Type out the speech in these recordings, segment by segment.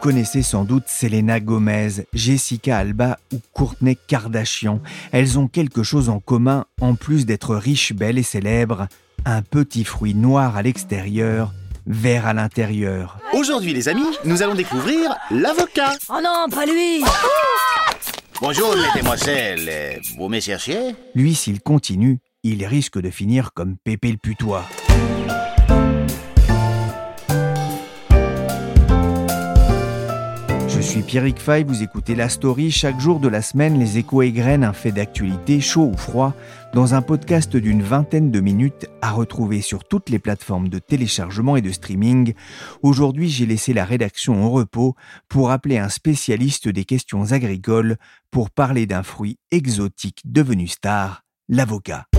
Connaissez sans doute Selena Gomez, Jessica Alba ou Courtney Kardashian. Elles ont quelque chose en commun, en plus d'être riches, belles et célèbres. Un petit fruit noir à l'extérieur, vert à l'intérieur. Aujourd'hui les amis, nous allons découvrir l'avocat. Oh non, pas lui Bonjour mesdemoiselles, vous me cherchez Lui, s'il continue, il risque de finir comme Pépé le putois. Suis Pierrick Fay, vous écoutez La Story. Chaque jour de la semaine, les échos égrènent un fait d'actualité, chaud ou froid, dans un podcast d'une vingtaine de minutes à retrouver sur toutes les plateformes de téléchargement et de streaming. Aujourd'hui, j'ai laissé la rédaction au repos pour appeler un spécialiste des questions agricoles pour parler d'un fruit exotique devenu star, l'avocat.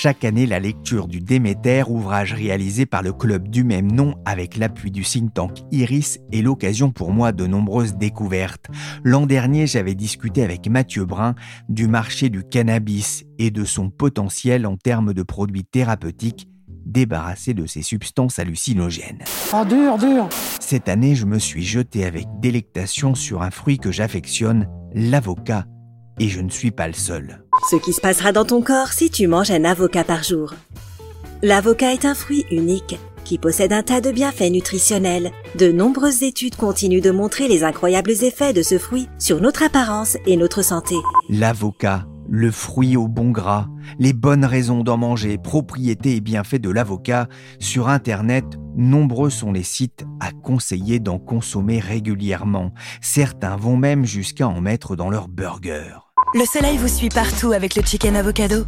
Chaque année, la lecture du Déméter, ouvrage réalisé par le club du même nom avec l'appui du think tank Iris, est l'occasion pour moi de nombreuses découvertes. L'an dernier, j'avais discuté avec Mathieu Brun du marché du cannabis et de son potentiel en termes de produits thérapeutiques débarrassés de ces substances hallucinogènes. Oh, dur, dur Cette année, je me suis jeté avec délectation sur un fruit que j'affectionne, l'avocat, et je ne suis pas le seul. Ce qui se passera dans ton corps si tu manges un avocat par jour. L'avocat est un fruit unique qui possède un tas de bienfaits nutritionnels. De nombreuses études continuent de montrer les incroyables effets de ce fruit sur notre apparence et notre santé. L'avocat, le fruit au bon gras, les bonnes raisons d'en manger, propriétés et bienfaits de l'avocat. Sur Internet, nombreux sont les sites à conseiller d'en consommer régulièrement. Certains vont même jusqu'à en mettre dans leur burger. Le soleil vous suit partout avec le chicken avocado.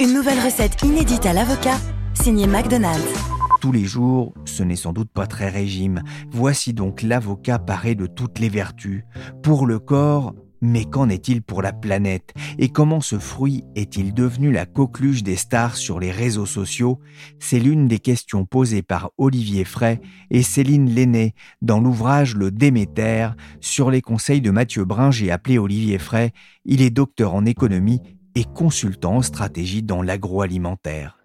Une nouvelle recette inédite à l'avocat, signée McDonald's. Tous les jours, ce n'est sans doute pas très régime. Voici donc l'avocat paré de toutes les vertus. Pour le corps, mais qu'en est-il pour la planète? Et comment ce fruit est-il devenu la coqueluche des stars sur les réseaux sociaux? C'est l'une des questions posées par Olivier Fray et Céline Lenné dans l'ouvrage Le Déméter. Sur les conseils de Mathieu Brun, j'ai appelé Olivier Fray. Il est docteur en économie et consultant en stratégie dans l'agroalimentaire.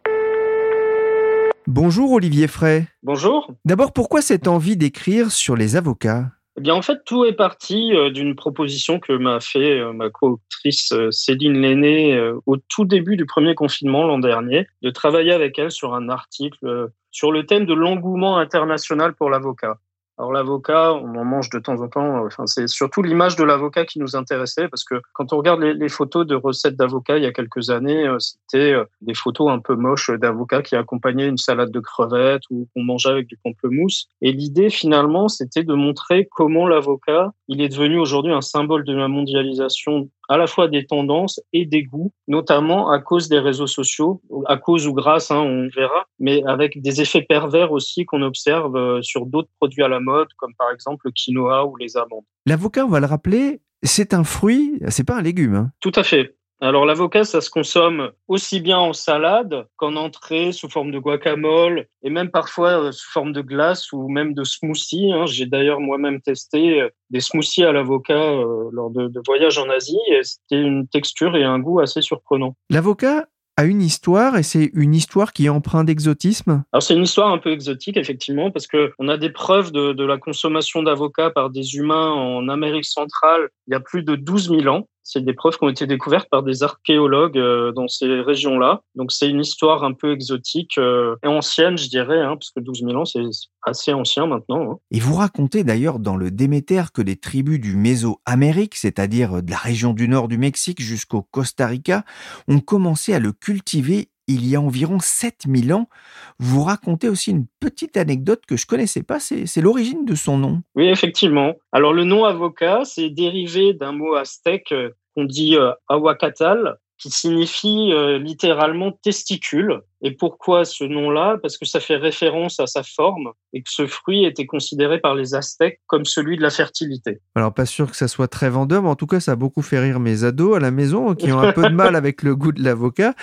Bonjour Olivier Fray. Bonjour. D'abord, pourquoi cette envie d'écrire sur les avocats? Eh bien, en fait, tout est parti euh, d'une proposition que m'a fait euh, ma co-autrice euh, Céline Lenné au tout début du premier confinement l'an dernier, de travailler avec elle sur un article sur le thème de l'engouement international pour l'avocat. Alors l'avocat, on en mange de temps en temps. Enfin, c'est surtout l'image de l'avocat qui nous intéressait parce que quand on regarde les, photos de recettes d'avocats il y a quelques années, euh, c'était euh, des photos un peu moches d'avocats qui accompagnaient une salade de crevettes ou qu'on mangeait avec du pamplemousse. Et l'idée finalement, c'était de montrer comment l'avocat, il est devenu aujourd'hui un symbole de la mondialisation à la fois des tendances et des goûts, notamment à cause des réseaux sociaux, à cause ou grâce, hein, on verra, mais avec des effets pervers aussi qu'on observe euh, sur d'autres produits à la mode, comme par exemple le quinoa ou les amandes. L'avocat, on va le rappeler, c'est un fruit, c'est pas un légume. Hein. Tout à fait. Alors l'avocat, ça se consomme aussi bien en salade qu'en entrée sous forme de guacamole et même parfois euh, sous forme de glace ou même de smoothie. Hein. J'ai d'ailleurs moi-même testé euh, des smoothies à l'avocat euh, lors de, de voyages en Asie et c'était une texture et un goût assez surprenant. L'avocat a une histoire et c'est une histoire qui est empreinte d'exotisme? Alors c'est une histoire un peu exotique effectivement parce que on a des preuves de, de la consommation d'avocats par des humains en Amérique centrale il y a plus de 12 000 ans. C'est des preuves qui ont été découvertes par des archéologues euh, dans ces régions-là. Donc c'est une histoire un peu exotique euh, et ancienne, je dirais, hein, parce que 12 000 ans, c'est assez ancien maintenant. Hein. Et vous racontez d'ailleurs dans le Déméter que des tribus du Mésoamérique, c'est-à-dire de la région du nord du Mexique jusqu'au Costa Rica, ont commencé à le cultiver il y a environ 7000 ans. Vous racontez aussi une petite anecdote que je connaissais pas, c'est l'origine de son nom. Oui, effectivement. Alors le nom avocat, c'est dérivé d'un mot aztèque euh, qu'on dit euh, qui signifie euh, littéralement testicule. Et pourquoi ce nom-là? Parce que ça fait référence à sa forme et que ce fruit était considéré par les Aztèques comme celui de la fertilité. Alors pas sûr que ça soit très vendeur, mais en tout cas ça a beaucoup fait rire mes ados à la maison qui ont un peu de mal avec le goût de l'avocat.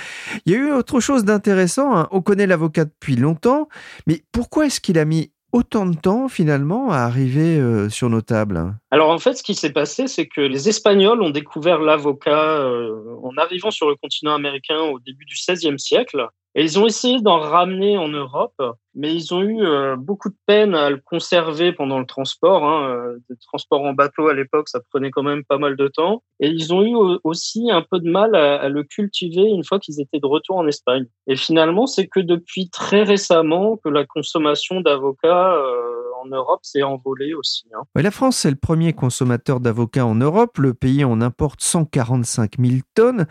Il y a eu autre chose d'intéressant. Hein. On connaît l'avocat depuis longtemps, mais pourquoi est-ce qu'il a mis autant de temps finalement à arriver euh, sur nos tables? Alors en fait, ce qui s'est passé, c'est que les Espagnols ont découvert l'avocat euh, en arrivant sur le continent américain au début du XVIe siècle. Et ils ont essayé d'en ramener en Europe, mais ils ont eu euh, beaucoup de peine à le conserver pendant le transport. Hein. Euh, le transport en bateau à l'époque, ça prenait quand même pas mal de temps. Et ils ont eu aussi un peu de mal à, à le cultiver une fois qu'ils étaient de retour en Espagne. Et finalement, c'est que depuis très récemment que la consommation d'avocats euh, en Europe s'est envolée aussi. Hein. la France, c'est le premier consommateur d'avocats en Europe. Le pays en importe 145 000 tonnes.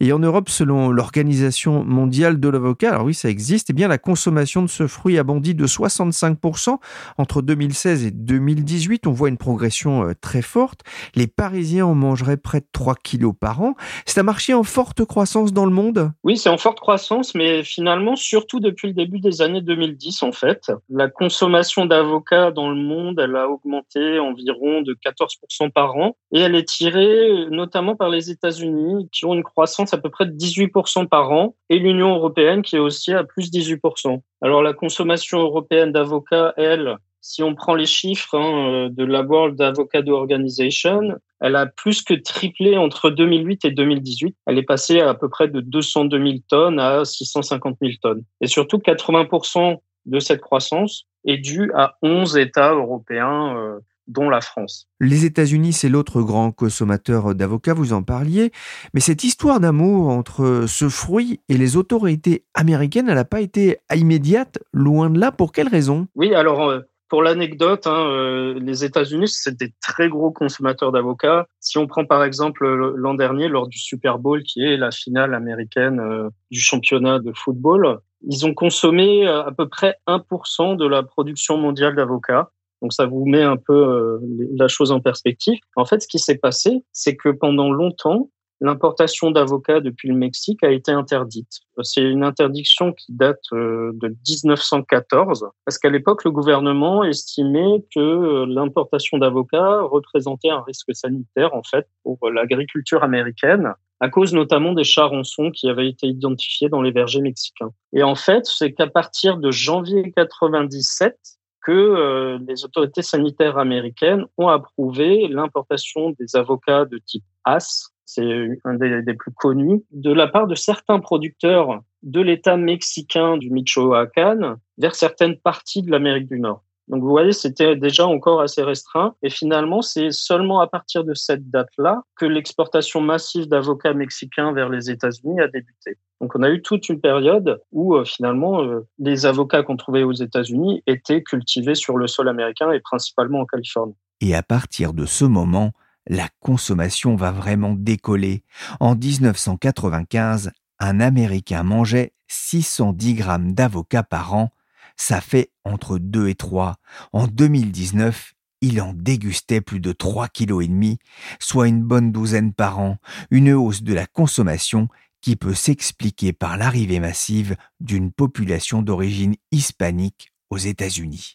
Et en Europe, selon l'Organisation mondiale de l'avocat, alors oui, ça existe, eh bien la consommation de ce fruit a bondi de 65% entre 2016 et 2018. On voit une progression euh, très forte. Les Parisiens en mangeraient près de 3 kilos par an. C'est un marché en forte croissance dans le monde? Oui, c'est en forte croissance, mais finalement, surtout depuis le début des années 2010, en fait. La consommation d'avocats dans le monde, elle a augmenté environ de 14% par an et elle est tirée notamment par les États-Unis qui ont une croissance à peu près de 18% par an et l'Union européenne qui est aussi à plus 18%. Alors la consommation européenne d'avocats, elle, si on prend les chiffres hein, euh, de la World Avocado Organization, elle a plus que triplé entre 2008 et 2018. Elle est passée à, à peu près de 202 000 tonnes à 650 000 tonnes. Et surtout, 80% de cette croissance est due à 11 États européens, euh, dont la France. Les États-Unis, c'est l'autre grand consommateur d'avocats, vous en parliez. Mais cette histoire d'amour entre ce fruit et les autorités américaines, elle n'a pas été immédiate, loin de là. Pour quelle raison? Oui, alors euh, pour l'anecdote, hein, euh, les États-Unis, c'est des très gros consommateurs d'avocats. Si on prend par exemple l'an dernier, lors du Super Bowl, qui est la finale américaine du championnat de football, ils ont consommé euh, à peu près 1% de la production mondiale d'avocats. Donc ça vous met un peu euh, la chose en perspective. En fait, ce qui s'est passé, c'est que pendant longtemps, l'importation d'avocats depuis le Mexique a été interdite. C'est une interdiction qui date euh, de 1914, parce qu'à l'époque, le gouvernement estimait que l'importation d'avocats représentait un risque sanitaire, en fait, pour l'agriculture américaine à cause notamment des charançons qui avaient été identifiés dans les vergers mexicains. Et en fait, c'est qu'à partir de janvier 97 que euh, les autorités sanitaires américaines ont approuvé l'importation des avocats de type AS, c'est un des, des, plus connus, de la part de certains producteurs de l'État mexicain du Michoacán vers certaines parties de l'Amérique du Nord. Donc vous voyez, c'était déjà encore assez restreint. Et finalement, c'est seulement à partir de cette date-là que l'exportation massive d'avocats mexicains vers les États-Unis a débuté. Donc on a eu toute une période où euh, finalement euh, les avocats qu'on trouvait aux États-Unis étaient cultivés sur le sol américain et principalement en Californie. Et à partir de ce moment, la consommation va vraiment décoller. En 1995, un Américain mangeait 610 grammes d'avocats par an ça fait entre 2 et 3. En 2019, il en dégustait plus de 3,5 kg, soit une bonne douzaine par an, une hausse de la consommation qui peut s'expliquer par l'arrivée massive d'une population d'origine hispanique aux États-Unis.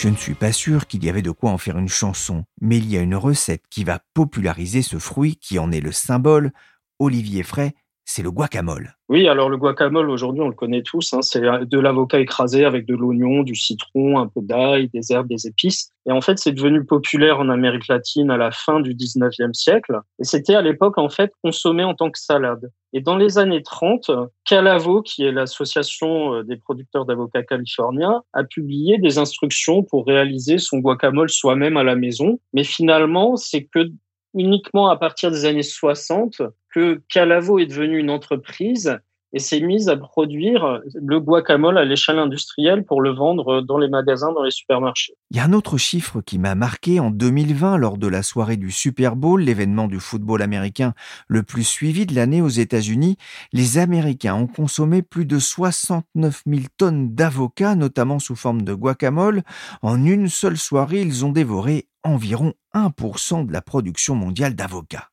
Je ne suis pas sûr qu'il y avait de quoi en faire une chanson, mais il y a une recette qui va populariser ce fruit qui en est le symbole. Olivier Fray, c'est le guacamole. Oui, alors le guacamole, aujourd'hui, on le connaît tous. Hein, c'est de l'avocat écrasé avec de l'oignon, du citron, un peu d'ail, des herbes, des épices. Et en fait, c'est devenu populaire en Amérique latine à la fin du 19e siècle. Et c'était à l'époque, en fait, consommé en tant que salade. Et dans les années 30, Calavo, qui est l'association euh, des producteurs d'avocats californiens, a publié des instructions pour réaliser son guacamole soi-même à la maison. Mais finalement, c'est que uniquement à partir des années 60 que Calavo est devenu une entreprise et s'est mise à produire le guacamole à l'échelle industrielle pour le vendre dans les magasins, dans les supermarchés. Il y a un autre chiffre qui m'a marqué en 2020 lors de la soirée du Super Bowl, l'événement du football américain le plus suivi de l'année aux États-Unis. Les Américains ont consommé plus de 69 000 tonnes d'avocats, notamment sous forme de guacamole. En une seule soirée, ils ont dévoré environ 1% de la production mondiale d'avocats.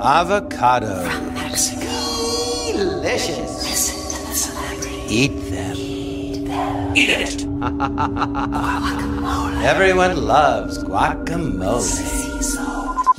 Avocado. Delicious. Eat them. Eat it. Everyone loves guacamole.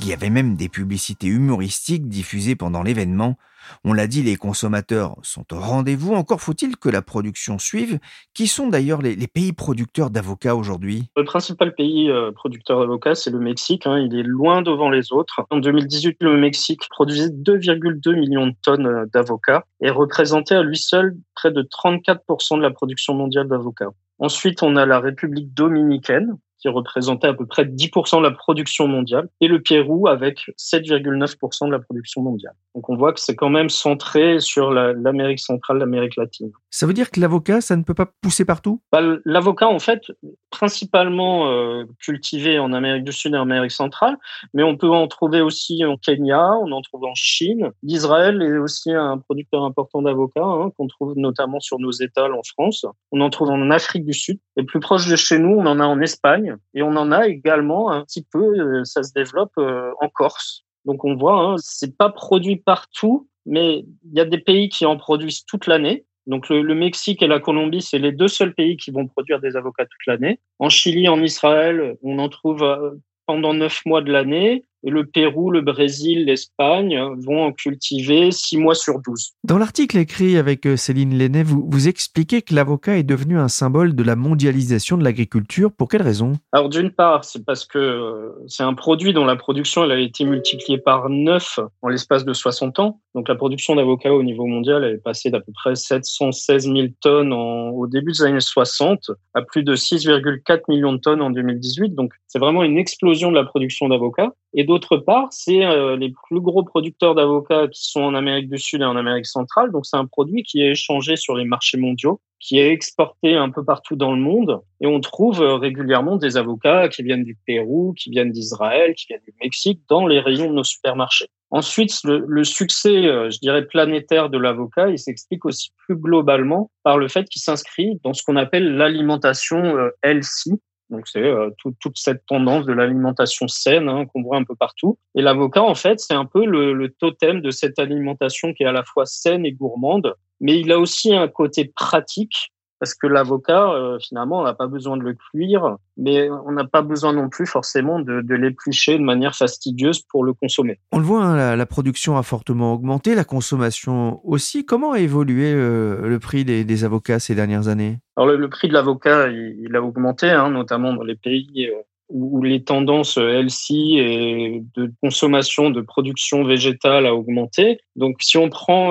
Il y avait même des publicités humoristiques diffusées pendant l'événement. On l'a dit, les consommateurs sont au rendez-vous. Encore faut-il que la production suive. Qui sont d'ailleurs les, pays producteurs d'avocats aujourd'hui? Le principal pays euh, producteur d'avocats, c'est le Mexique. Hein. Il est loin devant les autres. En 2018, le Mexique produisait 2,2 millions de tonnes euh, d'avocats et représentait à lui seul près de 34% de la production mondiale d'avocats. Ensuite, on a la République dominicaine qui représentait à peu près 10% de la production mondiale, et le Pérou avec 7,9% de la production mondiale. Donc on voit que c'est quand même centré sur l'Amérique centrale, l'Amérique latine. Ça veut dire que l'avocat, ça ne peut pas pousser partout? Bah, L'avocat, en fait, principalement euh, cultivé en Amérique du Sud et en Amérique centrale, mais on peut en trouver aussi en Kenya, on en trouve en Chine. L'Israël est aussi un producteur important d'avocats, hein, qu'on trouve notamment sur nos étals en France. On en trouve en Afrique du Sud, et plus proche de chez nous, on en a en Espagne et on en a également un petit peu, euh, ça se développe euh, en Corse. Donc on voit, hein, c'est pas produit partout, mais il y a des pays qui en produisent toute l'année. Donc le, le, Mexique et la Colombie, c'est les deux seuls pays qui vont produire des avocats toute l'année. En Chili, en Israël, on en trouve euh, pendant neuf mois de l'année le Pérou, le Brésil, l'Espagne vont en cultiver 6 mois sur 12. Dans l'article écrit avec euh, Céline Lenné, vous, vous expliquez que l'avocat est devenu un symbole de la mondialisation de l'agriculture. Pour quelle raison? Alors d'une part, c'est parce que euh, c'est un produit dont la production elle a été multipliée par 9 en l'espace de 60 ans. Donc la production d'avocats au niveau mondial est passée d'à peu près 716 000 tonnes au début des années 60 à plus de 6,4 millions de tonnes en 2018. Donc c'est vraiment une explosion de la production d'avocats. Et d'autre part, c'est euh, les plus gros producteurs d'avocats qui sont en Amérique du Sud et en Amérique centrale. Donc, c'est un produit qui est échangé sur les marchés mondiaux, qui est exporté un peu partout dans le monde. Et on trouve euh, régulièrement des avocats qui viennent du Pérou, qui viennent d'Israël, qui viennent du Mexique dans les rayons de nos supermarchés. Ensuite, le, succès, euh, je dirais, planétaire de l'avocat, il s'explique aussi plus globalement par le fait qu'il s'inscrit dans ce qu'on appelle l'alimentation LC, donc c'est euh, toute cette tendance de l'alimentation saine hein, qu'on voit un peu partout. Et l'avocat, en fait, c'est un peu le, le, totem de cette alimentation qui est à la fois saine et gourmande, mais il a aussi un côté pratique parce que l'avocat, euh, finalement, on n'a pas besoin de le cuire, mais on n'a pas besoin non plus forcément de, de l'éplucher de manière fastidieuse pour le consommer. On le voit, hein, la, production a fortement augmenté, la consommation aussi. Comment a évolué euh, le prix des, avocats ces dernières années? Alors le, prix de l'avocat, il, a augmenté, hein, notamment dans les pays euh, où les tendances LC et de consommation, de production végétale a augmenté. Donc, si on prend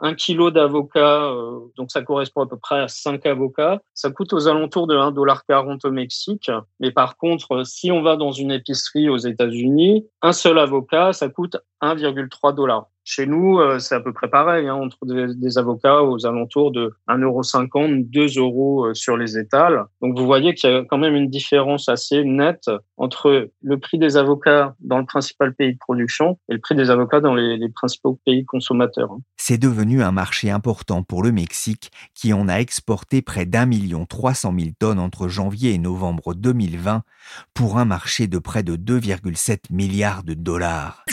un kilo d'avocat, euh, donc ça correspond à peu près à 5 avocats. Ça coûte aux alentours de 1,40$ au Mexique. Mais par contre, si on va dans une épicerie aux États-Unis, un seul avocat, ça coûte 1,3$. Chez nous, euh, c'est à peu près pareil. Hein. On trouve des, avocats aux alentours de 1,50€, 2 euros euh, sur les étals. Donc vous voyez qu'il y a quand même une différence assez nette entre le prix des avocats dans le principal pays de production et le prix des avocats dans les, les principaux pays consommateurs. Hein. C'est devenu un marché important pour le Mexique qui en a exporté près d'un million trois cent mille tonnes entre janvier et novembre 2020 pour un marché de près de 2,7 milliards de dollars.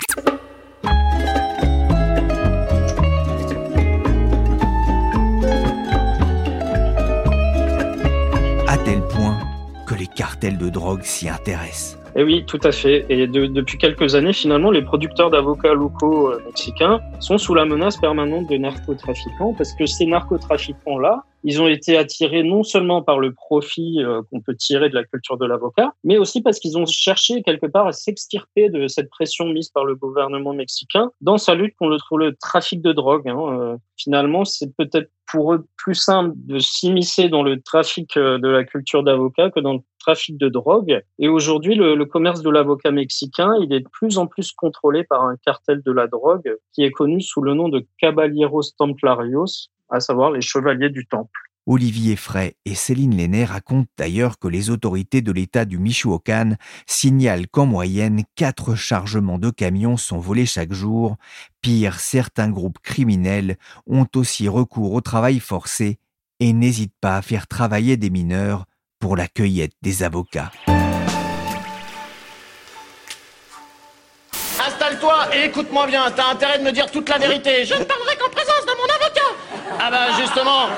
Les cartels de drogue s'y intéressent. Et eh oui, tout à fait. Et depuis quelques années, finalement, les producteurs d'avocats locaux euh, mexicains sont sous la menace permanente de narcotrafiquants parce que ces narcotrafiquants-là ils ont été attirés non seulement par le profit euh, qu'on peut tirer de la culture de l'avocat, mais aussi parce qu'ils ont cherché quelque part à s'extirper de cette pression mise par le gouvernement mexicain dans sa lutte contre le trafic de drogue. Hein. Euh, finalement, c'est peut-être pour eux plus simple de s'immiscer dans le trafic de la culture d'avocat que dans le trafic de drogue. Et aujourd'hui, le, commerce de l'avocat mexicain, il est de plus en plus contrôlé par un cartel de la drogue qui est connu sous le nom de Caballeros Templarios, à savoir les chevaliers du temple. Olivier Fray et Céline Lenné racontent d'ailleurs que les autorités de l'État du Michoacán signalent qu'en moyenne, quatre chargements de camions sont volés chaque jour. Pire, certains groupes criminels ont aussi recours au travail forcé et n'hésitent pas à faire travailler des mineurs pour la cueillette des avocats. Installe-toi et écoute-moi bien, t'as intérêt de me dire toute la vérité. Je ne parlerai qu'en présence de mon avocat. Ah bah justement.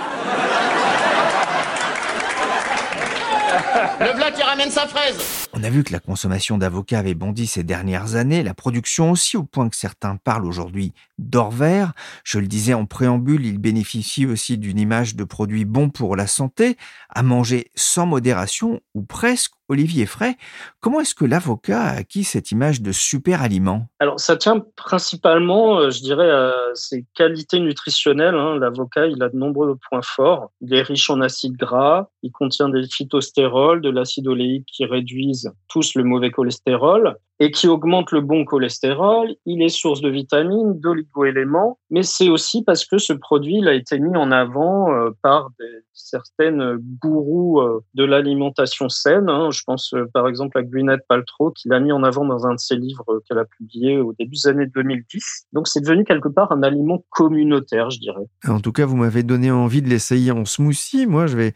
Le black qui ramène sa fraise. On a vu que la consommation d'avocats avait bondi ces dernières années, la production aussi, au point que certains parlent aujourd'hui d'or vert. Je le disais en préambule, il bénéficie aussi d'une image de produit bon pour la santé, à manger sans modération ou presque. Olivier Fray, comment est-ce que l'avocat a acquis cette image de super aliment Alors, ça tient principalement, euh, je dirais, à ses qualités nutritionnelles. Hein. L'avocat, il a de nombreux points forts. Il est riche en acides gras, il contient des phytostérols, de l'acide oléique qui réduisent tous le mauvais cholestérol et qui augmente le bon cholestérol. Il est source de vitamines, d'oligo-éléments, mais c'est aussi parce que ce produit il a été mis en avant euh, par des, certaines gourous euh, de l'alimentation saine. Hein. Je pense euh, par exemple à Gwyneth Paltrow qui l'a mis en avant dans un de ses livres qu'elle a publié au début des années 2010. Donc c'est devenu quelque part un aliment communautaire, je dirais. En tout cas, vous m'avez donné envie de l'essayer en smoothie. Moi, je vais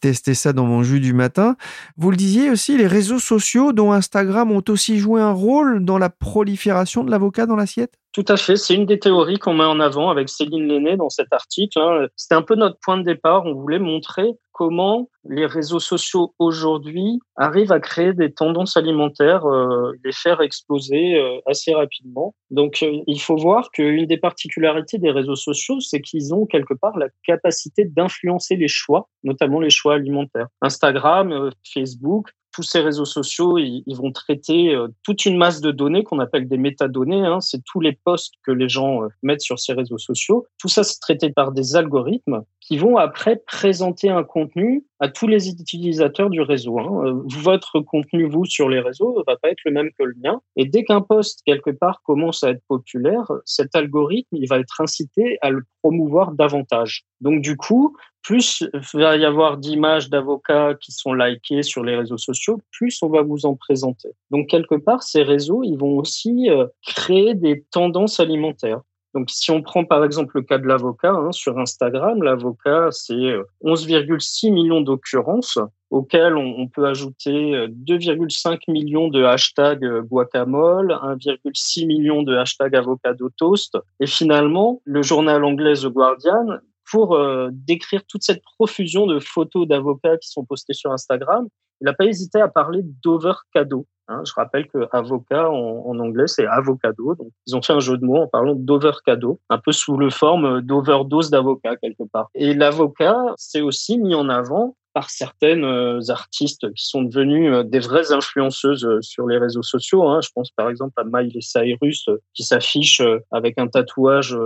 tester ça dans mon jus du matin. Vous le disiez aussi, les réseaux sociaux dont Instagram ont aussi joué un rôle dans la prolifération de l'avocat dans l'assiette? Tout à fait, c'est une des théories qu'on met en avant avec Céline Lenné dans cet article. Hein. C'était un peu notre point de départ. On voulait montrer comment les réseaux sociaux aujourd'hui arrivent à créer des tendances alimentaires, euh, les faire exploser euh, assez rapidement. Donc, euh, il faut voir qu'une des particularités des réseaux sociaux, c'est qu'ils ont quelque part la capacité d'influencer les choix, notamment les choix alimentaires. Instagram, Facebook, tous ces réseaux sociaux, ils, vont traiter euh, toute une masse de données qu'on appelle des métadonnées. Hein. C'est tous les posts que les gens euh, mettent sur ces réseaux sociaux. Tout ça, c'est traité par des algorithmes qui vont après présenter un contenu à tous les utilisateurs du réseau. Hein. Euh, votre contenu, vous, sur les réseaux, va pas être le même que le mien. Et dès qu'un post, quelque part, commence à être populaire, cet algorithme, il va être incité à le promouvoir davantage. Donc, du coup, plus il va y avoir d'images d'avocats qui sont likées sur les réseaux sociaux, plus on va vous en présenter. Donc, quelque part, ces réseaux, ils vont aussi euh, créer des tendances alimentaires. Donc, si on prend par exemple le cas de l'avocat, hein, sur Instagram, l'avocat, c'est 11,6 euh, millions d'occurrences auxquelles on, peut ajouter 2,5 euh, millions de hashtags guacamole, 1,6 million de hashtags avocado toast. Et finalement, le journal anglais The Guardian, pour décrire toute cette profusion de photos d'avocats qui sont postées sur Instagram, il n'a pas hésité à parler d'overcado. Hein, je rappelle que avocat en, anglais, c'est avocado. Donc, ils ont fait un jeu de mots en parlant d'overcado, un peu sous le forme d'overdose d'avocat quelque part. Et l'avocat s'est aussi mis en avant par certaines euh, artistes qui sont devenues euh, des vraies influenceuses euh, sur les réseaux sociaux. Hein. Je pense par exemple à Miley Cyrus qui s'affiche avec un tatouage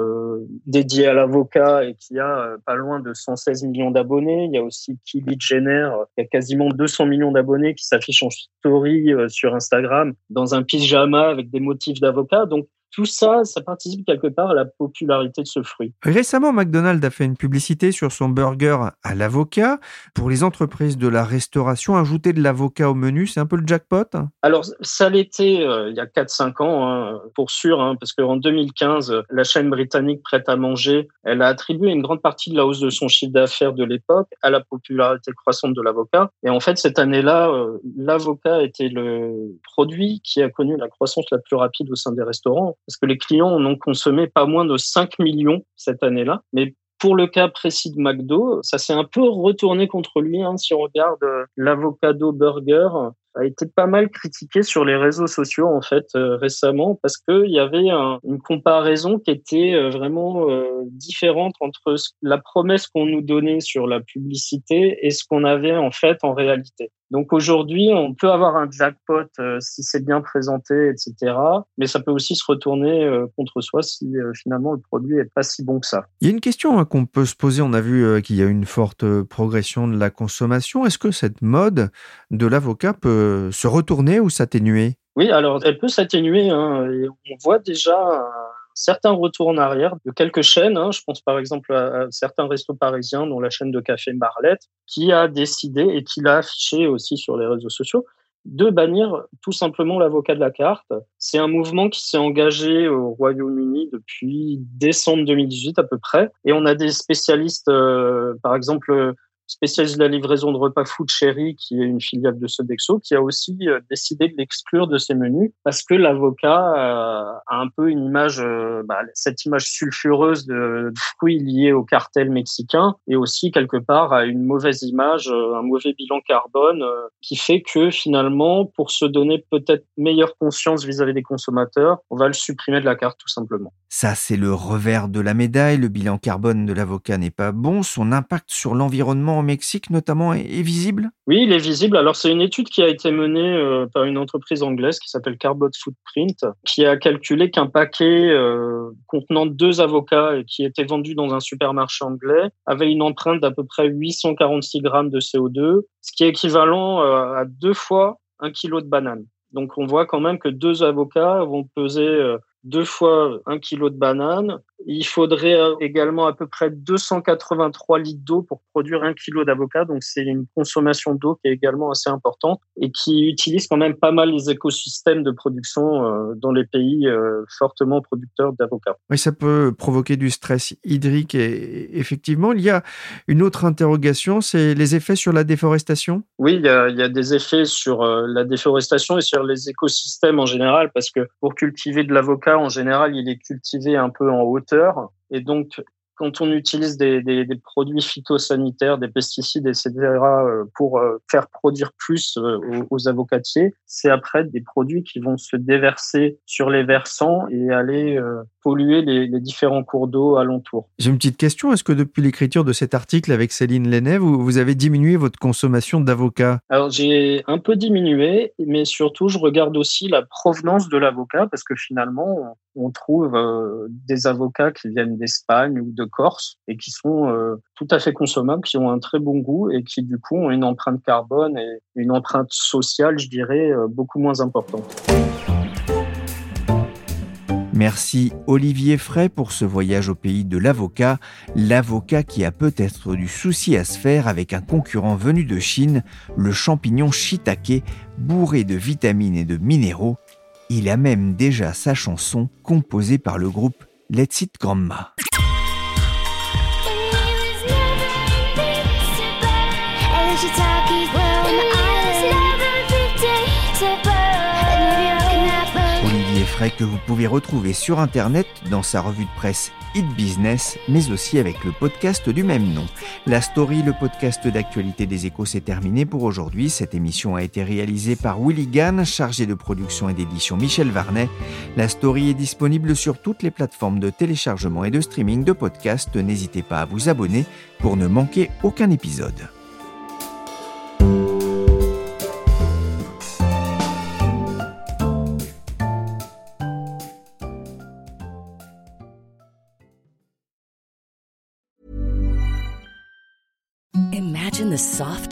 dédié à l'avocat et qui a pas loin de 116 millions d'abonnés. Il y a aussi Kylie Jenner qui a quasiment 200 millions d'abonnés qui s'affiche en story sur Instagram dans un pyjama avec des motifs d'avocat. Donc tout ça, ça participe quelque part à la popularité de ce fruit. Récemment, McDonald's a fait une publicité sur son burger à l'avocat. Pour les entreprises de la restauration, ajouter de l'avocat au menu, c'est un peu le jackpot? Alors, ça l'était euh, il y a 4-5 ans, hein, pour sûr, hein, parce qu'en 2015, la chaîne britannique Prête à manger, elle a attribué une grande partie de la hausse de son chiffre d'affaires de l'époque à la popularité croissante de l'avocat. Et en fait, cette année-là, euh, l'avocat était le produit qui a connu la croissance la plus rapide au sein des restaurants parce que les clients en ont consommé pas moins de 5 millions cette année-là. Mais pour le cas précis de McDo, ça s'est un peu retourné contre lui. Hein, si on regarde euh, l'avocado burger, a été pas mal critiqué sur les réseaux sociaux en fait euh, récemment parce qu'il y avait une comparaison qui était euh, vraiment différente entre la promesse qu'on nous donnait sur la publicité et ce qu'on avait en fait en réalité. Donc aujourd'hui, on peut avoir un jackpot euh, si c'est bien présenté, etc. Mais ça peut aussi se retourner euh, contre soi si euh, finalement le produit est pas si bon que ça. Il y a une question hein, qu'on peut se poser. On a vu qu'il y a une forte progression de la consommation. Est-ce que cette mode de l'avocat peut se retourner ou s'atténuer? Oui, alors elle peut s'atténuer. Hein, on voit déjà certains retours en arrière de quelques chaînes. Hein. je pense par exemple à, certains restos parisiens, dont la chaîne de café Marlette, qui a décidé et qui l'a affiché aussi sur les réseaux sociaux de bannir tout simplement l'avocat de la carte. C'est un mouvement qui s'est engagé au Royaume-Uni depuis décembre 2018 à peu près. Et on a des spécialistes, euh, par exemple spécialiste de la livraison de repas Food Cherry, qui est une filiale de Sodexo, qui a aussi euh, décidé de l'exclure de ses menus parce que l'avocat euh, a un peu une image, euh, bah, cette image sulfureuse de, fruits liés au cartel mexicain et aussi quelque part à une mauvaise image, un mauvais bilan carbone qui fait que finalement, pour se donner peut-être meilleure conscience vis-à-vis -vis des consommateurs, on va le supprimer de la carte tout simplement. Ça, c'est le revers de la médaille. Le bilan carbone de l'avocat n'est pas bon. Son impact sur l'environnement Mexique notamment est, visible? Oui, il est visible. Alors c'est une étude qui a été menée euh, par une entreprise anglaise qui s'appelle Carbon Footprint, qui a calculé qu'un paquet euh, contenant deux avocats et qui était vendu dans un supermarché anglais avait une empreinte d'à peu près 846 grammes de CO2, ce qui est équivalent euh, à deux fois un kilo de banane. Donc on voit quand même que deux avocats vont peser deux fois un kilo de banane. Il faudrait euh, également à peu près 283 litres d'eau pour produire un kilo d'avocat. Donc, c'est une consommation d'eau qui est également assez importante et qui utilise quand même pas mal les écosystèmes de production euh, dans les pays euh, fortement producteurs d'avocats. Oui, ça peut provoquer du stress hydrique. Et effectivement, il y a une autre interrogation, c'est les effets sur la déforestation? Oui, il y a, il y a des effets sur la déforestation et sur les écosystèmes en général, parce que pour cultiver de l'avocat, en général, il est cultivé un peu en hauteur. Et donc, quand on utilise des, produits phytosanitaires, des pesticides, etc., euh, pour euh, faire produire plus euh, aux, avocatiers, c'est après des produits qui vont se déverser sur les versants et aller polluer les, différents cours d'eau alentour. J'ai une petite question. Est-ce que depuis l'écriture de cet article avec Céline Lenné, vous, vous avez diminué votre consommation d'avocat Alors, j'ai un peu diminué, mais surtout, je regarde aussi la provenance de l'avocat parce que finalement, on trouve euh, des avocats qui viennent d'Espagne ou de Corse et qui sont euh, tout à fait consommables, qui ont un très bon goût et qui du coup ont une empreinte carbone et une empreinte sociale, je dirais, euh, beaucoup moins importante. Merci Olivier Fray pour ce voyage au pays de l'avocat, l'avocat qui a peut-être du souci à se faire avec un concurrent venu de Chine, le champignon shiitake, bourré de vitamines et de minéraux il a même déjà sa chanson composée par le groupe Let's It Grandma. Que vous pouvez retrouver sur internet dans sa revue de presse Hit Business, mais aussi avec le podcast du même nom. La story, le podcast d'actualité des échos, c'est terminé pour aujourd'hui. Cette émission a été réalisée par Willy Gann, chargé de production et d'édition Michel Varnet. La story est disponible sur toutes les plateformes de téléchargement et de streaming de podcasts. N'hésitez pas à vous abonner pour ne manquer aucun épisode.